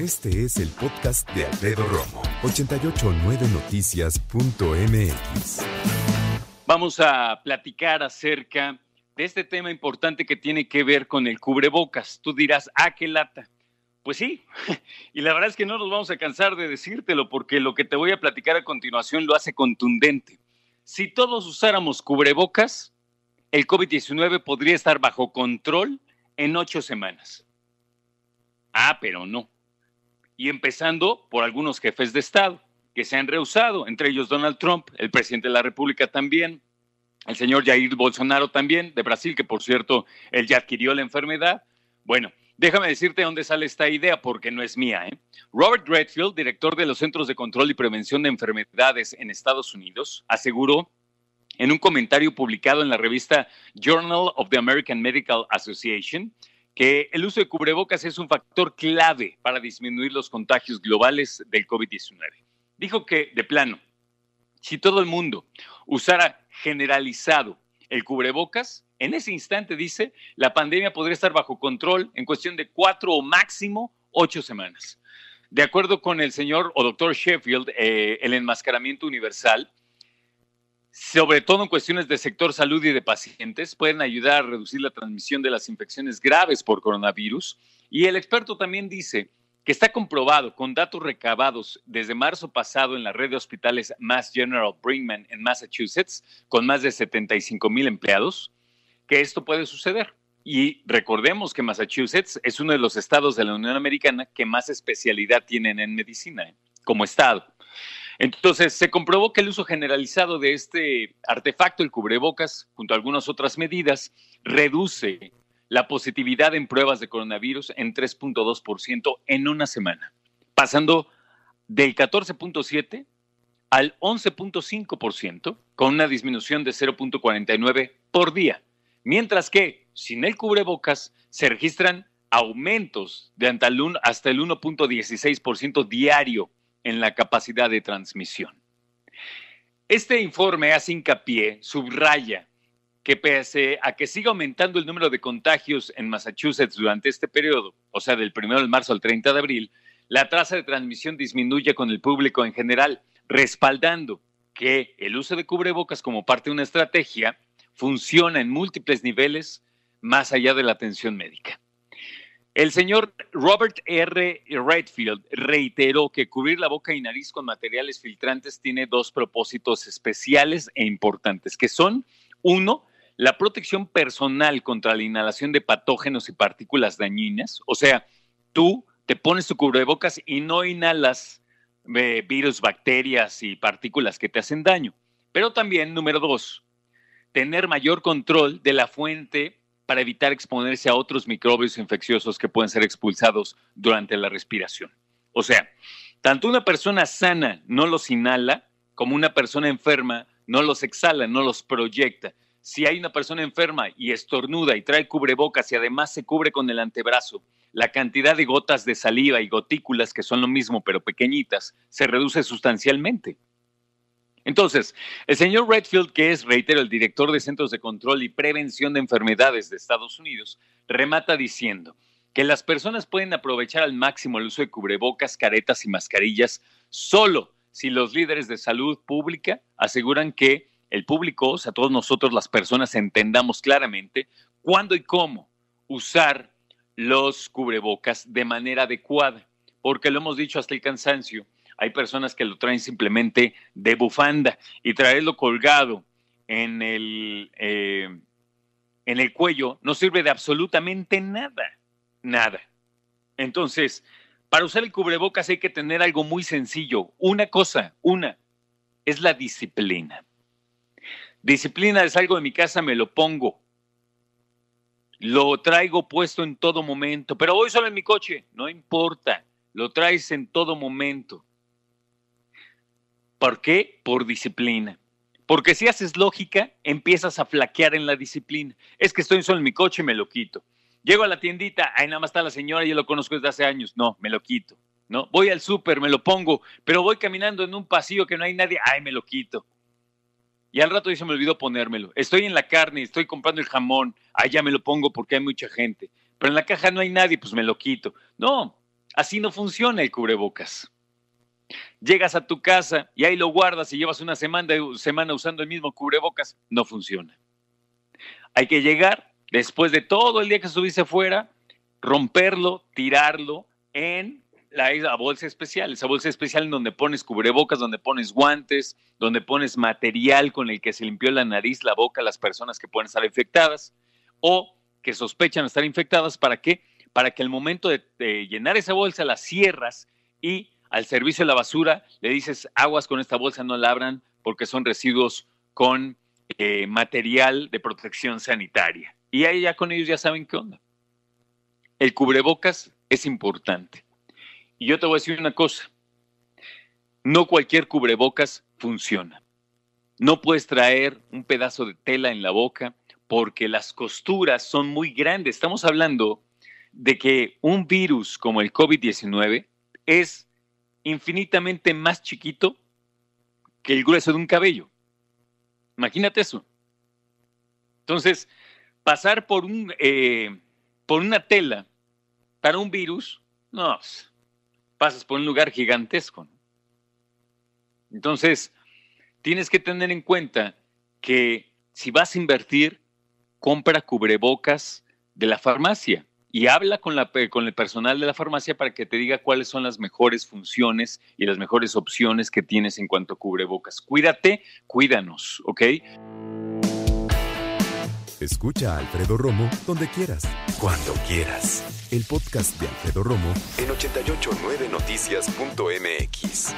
Este es el podcast de Alfredo Romo, 889noticias.mx. Vamos a platicar acerca de este tema importante que tiene que ver con el cubrebocas. Tú dirás, ah, qué lata. Pues sí, y la verdad es que no nos vamos a cansar de decírtelo porque lo que te voy a platicar a continuación lo hace contundente. Si todos usáramos cubrebocas, el COVID-19 podría estar bajo control en ocho semanas. Ah, pero no. Y empezando por algunos jefes de Estado que se han rehusado, entre ellos Donald Trump, el presidente de la República también, el señor Jair Bolsonaro también, de Brasil, que por cierto, él ya adquirió la enfermedad. Bueno, déjame decirte dónde sale esta idea, porque no es mía. ¿eh? Robert Redfield, director de los Centros de Control y Prevención de Enfermedades en Estados Unidos, aseguró en un comentario publicado en la revista Journal of the American Medical Association que el uso de cubrebocas es un factor clave para disminuir los contagios globales del COVID-19. Dijo que, de plano, si todo el mundo usara generalizado el cubrebocas, en ese instante, dice, la pandemia podría estar bajo control en cuestión de cuatro o máximo ocho semanas. De acuerdo con el señor o doctor Sheffield, eh, el enmascaramiento universal sobre todo en cuestiones de sector salud y de pacientes, pueden ayudar a reducir la transmisión de las infecciones graves por coronavirus. Y el experto también dice que está comprobado con datos recabados desde marzo pasado en la red de hospitales Mass General Brigham en Massachusetts, con más de 75 mil empleados, que esto puede suceder. Y recordemos que Massachusetts es uno de los estados de la Unión Americana que más especialidad tienen en medicina ¿eh? como estado. Entonces, se comprobó que el uso generalizado de este artefacto, el cubrebocas, junto a algunas otras medidas, reduce la positividad en pruebas de coronavirus en 3.2% en una semana, pasando del 14.7 al 11.5%, con una disminución de 0.49 por día, mientras que sin el cubrebocas se registran aumentos de hasta el 1.16% diario en la capacidad de transmisión. Este informe hace hincapié, subraya que pese a que siga aumentando el número de contagios en Massachusetts durante este periodo, o sea, del 1 de marzo al 30 de abril, la tasa de transmisión disminuye con el público en general, respaldando que el uso de cubrebocas como parte de una estrategia funciona en múltiples niveles más allá de la atención médica. El señor Robert R. Redfield reiteró que cubrir la boca y nariz con materiales filtrantes tiene dos propósitos especiales e importantes, que son, uno, la protección personal contra la inhalación de patógenos y partículas dañinas, o sea, tú te pones tu cubrebocas y no inhalas eh, virus, bacterias y partículas que te hacen daño. Pero también, número dos, tener mayor control de la fuente para evitar exponerse a otros microbios infecciosos que pueden ser expulsados durante la respiración. O sea, tanto una persona sana no los inhala como una persona enferma no los exhala, no los proyecta. Si hay una persona enferma y estornuda y trae cubrebocas y además se cubre con el antebrazo, la cantidad de gotas de saliva y gotículas, que son lo mismo pero pequeñitas, se reduce sustancialmente. Entonces, el señor Redfield, que es, reitero, el director de Centros de Control y Prevención de Enfermedades de Estados Unidos, remata diciendo que las personas pueden aprovechar al máximo el uso de cubrebocas, caretas y mascarillas solo si los líderes de salud pública aseguran que el público, o sea, todos nosotros las personas entendamos claramente cuándo y cómo usar los cubrebocas de manera adecuada, porque lo hemos dicho hasta el cansancio, hay personas que lo traen simplemente de bufanda y traerlo colgado en el, eh, en el cuello no sirve de absolutamente nada, nada. Entonces, para usar el cubrebocas hay que tener algo muy sencillo. Una cosa, una, es la disciplina. Disciplina es algo de mi casa, me lo pongo. Lo traigo puesto en todo momento, pero voy solo en mi coche, no importa, lo traes en todo momento. ¿Por qué? Por disciplina. Porque si haces lógica, empiezas a flaquear en la disciplina. Es que estoy solo en mi coche, me lo quito. Llego a la tiendita, ahí nada más está la señora, yo lo conozco desde hace años. No, me lo quito. ¿no? Voy al súper, me lo pongo, pero voy caminando en un pasillo que no hay nadie, ay, me lo quito. Y al rato se me olvidó ponérmelo. Estoy en la carne, estoy comprando el jamón, ay, ya me lo pongo porque hay mucha gente. Pero en la caja no hay nadie, pues me lo quito. No, Así no funciona el cubrebocas. Llegas a tu casa y ahí lo guardas y llevas una semana, usando el mismo cubrebocas. No funciona. Hay que llegar después de todo el día que estuviste fuera, romperlo, tirarlo en la, bolsa especial, esa bolsa especial en donde pones cubrebocas, donde pones guantes, donde pones material con el que se limpió la nariz, la boca las personas que pueden estar infectadas o que sospechan estar infectadas. ¿Para qué? Para que al momento de, llenar esa bolsa la cierras y al servicio de la basura le dices aguas con esta bolsa, no la abran porque son residuos con eh, material de protección sanitaria. Y ahí ya con ellos ya saben qué onda. El cubrebocas es importante. Y yo te voy a decir una cosa, no cualquier cubrebocas funciona. No puedes traer un pedazo de tela en la boca porque las costuras son muy grandes. Estamos hablando de que un virus como el COVID-19 es infinitamente más chiquito que el grueso de un cabello. Imagínate eso. Entonces, pasar por, un, eh, por una tela para un virus, no, pasas por un lugar gigantesco. Entonces, tienes que tener en cuenta que si vas a invertir, compra cubrebocas de la farmacia y habla con, la, con el personal de la farmacia para que te diga cuáles son las mejores funciones y las mejores opciones que tienes en cuanto a cubrebocas. Cuídate, cuídanos, ¿ok? Escucha a Alfredo Romo donde quieras, cuando quieras. El podcast de Alfredo Romo en 889noticias.mx.